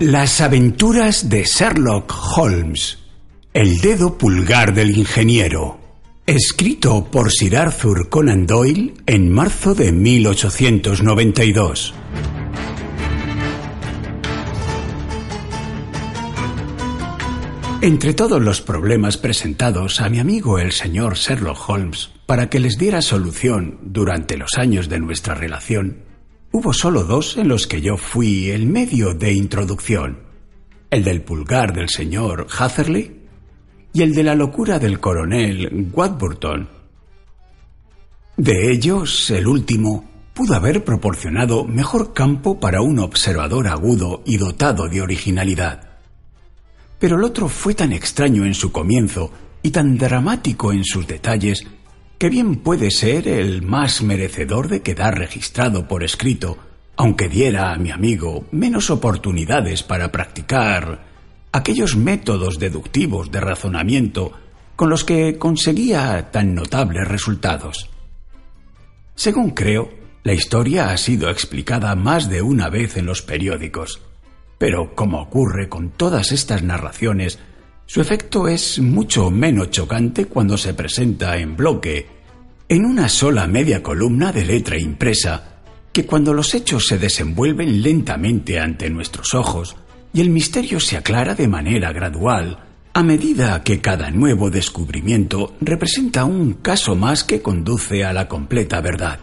Las aventuras de Sherlock Holmes. El dedo pulgar del ingeniero. Escrito por Sir Arthur Conan Doyle en marzo de 1892. Entre todos los problemas presentados a mi amigo el señor Sherlock Holmes para que les diera solución durante los años de nuestra relación, Hubo solo dos en los que yo fui el medio de introducción. El del pulgar del señor Hatherley y el de la locura del coronel Wadburton. De ellos, el último pudo haber proporcionado mejor campo para un observador agudo y dotado de originalidad. Pero el otro fue tan extraño en su comienzo y tan dramático en sus detalles que bien puede ser el más merecedor de quedar registrado por escrito, aunque diera a mi amigo menos oportunidades para practicar aquellos métodos deductivos de razonamiento con los que conseguía tan notables resultados. Según creo, la historia ha sido explicada más de una vez en los periódicos, pero como ocurre con todas estas narraciones, su efecto es mucho menos chocante cuando se presenta en bloque, en una sola media columna de letra impresa, que cuando los hechos se desenvuelven lentamente ante nuestros ojos y el misterio se aclara de manera gradual, a medida que cada nuevo descubrimiento representa un caso más que conduce a la completa verdad.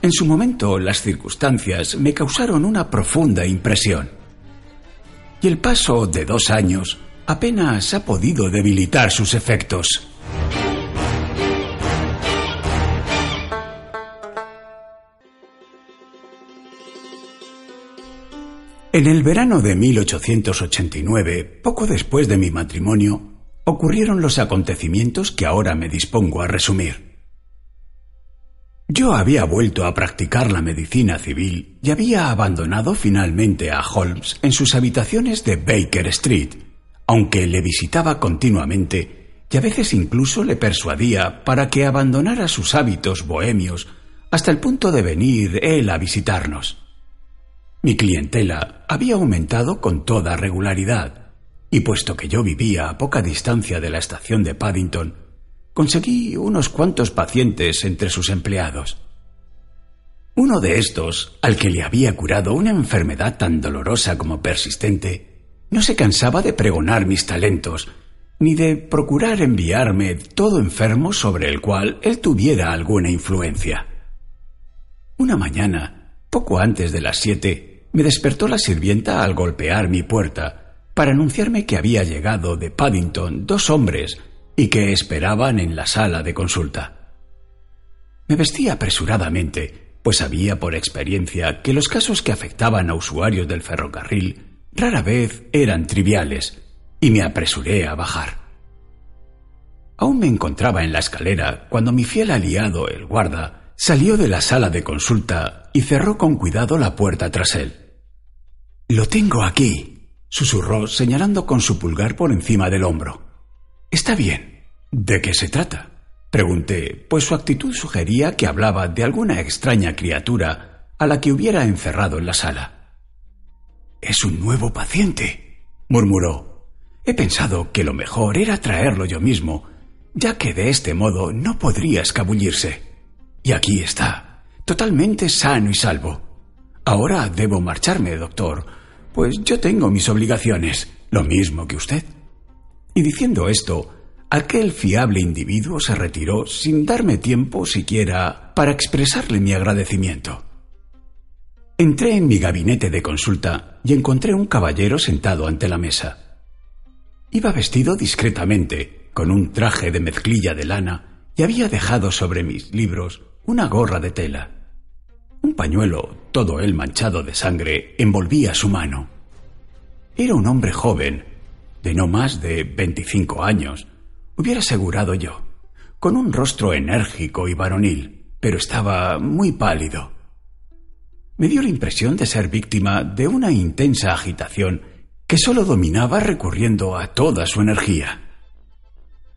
En su momento las circunstancias me causaron una profunda impresión y el paso de dos años apenas ha podido debilitar sus efectos. En el verano de 1889, poco después de mi matrimonio, ocurrieron los acontecimientos que ahora me dispongo a resumir. Yo había vuelto a practicar la medicina civil y había abandonado finalmente a Holmes en sus habitaciones de Baker Street, aunque le visitaba continuamente y a veces incluso le persuadía para que abandonara sus hábitos bohemios hasta el punto de venir él a visitarnos. Mi clientela había aumentado con toda regularidad, y puesto que yo vivía a poca distancia de la estación de Paddington, conseguí unos cuantos pacientes entre sus empleados. Uno de estos, al que le había curado una enfermedad tan dolorosa como persistente, no se cansaba de pregonar mis talentos, ni de procurar enviarme todo enfermo sobre el cual él tuviera alguna influencia. Una mañana, poco antes de las siete, me despertó la sirvienta al golpear mi puerta para anunciarme que había llegado de Paddington dos hombres y que esperaban en la sala de consulta. Me vestí apresuradamente, pues sabía por experiencia que los casos que afectaban a usuarios del ferrocarril rara vez eran triviales, y me apresuré a bajar. Aún me encontraba en la escalera cuando mi fiel aliado, el guarda, salió de la sala de consulta y cerró con cuidado la puerta tras él. Lo tengo aquí, susurró señalando con su pulgar por encima del hombro. Está bien. ¿De qué se trata? Pregunté, pues su actitud sugería que hablaba de alguna extraña criatura a la que hubiera encerrado en la sala. Es un nuevo paciente, murmuró. He pensado que lo mejor era traerlo yo mismo, ya que de este modo no podría escabullirse. Y aquí está, totalmente sano y salvo. Ahora debo marcharme, doctor, pues yo tengo mis obligaciones, lo mismo que usted. Y diciendo esto, aquel fiable individuo se retiró sin darme tiempo siquiera para expresarle mi agradecimiento. Entré en mi gabinete de consulta y encontré un caballero sentado ante la mesa. Iba vestido discretamente, con un traje de mezclilla de lana, y había dejado sobre mis libros una gorra de tela. Un pañuelo, todo él manchado de sangre, envolvía su mano. Era un hombre joven, de no más de veinticinco años, hubiera asegurado yo, con un rostro enérgico y varonil, pero estaba muy pálido. Me dio la impresión de ser víctima de una intensa agitación que sólo dominaba recurriendo a toda su energía.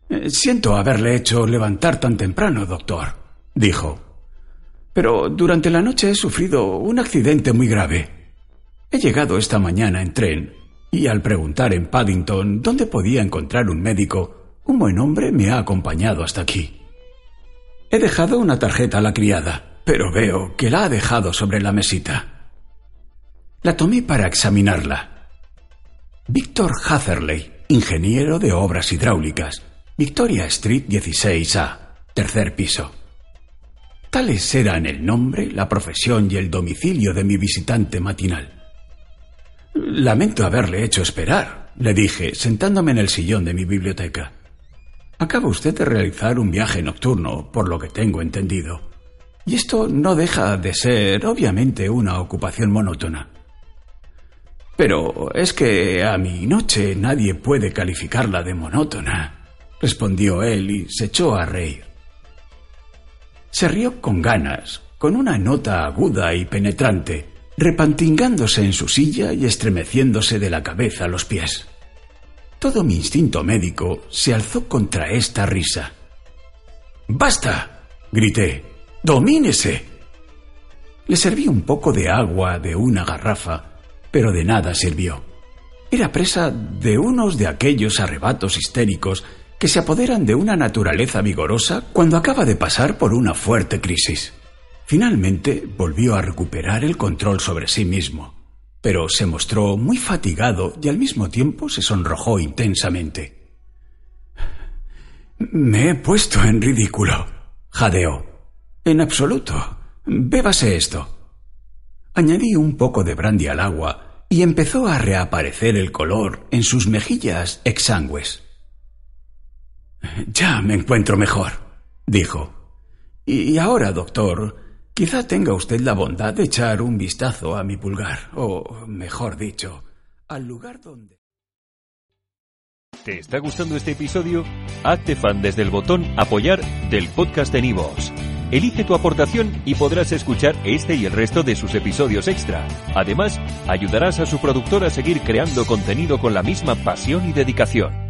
Eh, siento haberle hecho levantar tan temprano, doctor, dijo. Pero durante la noche he sufrido un accidente muy grave. He llegado esta mañana en tren y al preguntar en Paddington dónde podía encontrar un médico, un buen hombre me ha acompañado hasta aquí. He dejado una tarjeta a la criada, pero veo que la ha dejado sobre la mesita. La tomé para examinarla. Víctor Hatherley, ingeniero de obras hidráulicas, Victoria Street 16A, tercer piso. Tales eran el nombre, la profesión y el domicilio de mi visitante matinal. Lamento haberle hecho esperar, le dije, sentándome en el sillón de mi biblioteca. Acaba usted de realizar un viaje nocturno, por lo que tengo entendido. Y esto no deja de ser, obviamente, una ocupación monótona. Pero es que a mi noche nadie puede calificarla de monótona, respondió él y se echó a reír. Se rió con ganas, con una nota aguda y penetrante, repantingándose en su silla y estremeciéndose de la cabeza a los pies. Todo mi instinto médico se alzó contra esta risa. ¡Basta! grité. ¡Domínese! Le serví un poco de agua de una garrafa, pero de nada sirvió. Era presa de unos de aquellos arrebatos histéricos que se apoderan de una naturaleza vigorosa cuando acaba de pasar por una fuerte crisis. Finalmente volvió a recuperar el control sobre sí mismo, pero se mostró muy fatigado y al mismo tiempo se sonrojó intensamente. Me he puesto en ridículo, jadeó. En absoluto. Bébase esto. Añadí un poco de brandy al agua y empezó a reaparecer el color en sus mejillas exangües. Ya me encuentro mejor, dijo. Y ahora, doctor, quizá tenga usted la bondad de echar un vistazo a mi pulgar, o mejor dicho, al lugar donde... ¿Te está gustando este episodio? Hazte fan desde el botón apoyar del podcast de Nivos. Elige tu aportación y podrás escuchar este y el resto de sus episodios extra. Además, ayudarás a su productor a seguir creando contenido con la misma pasión y dedicación.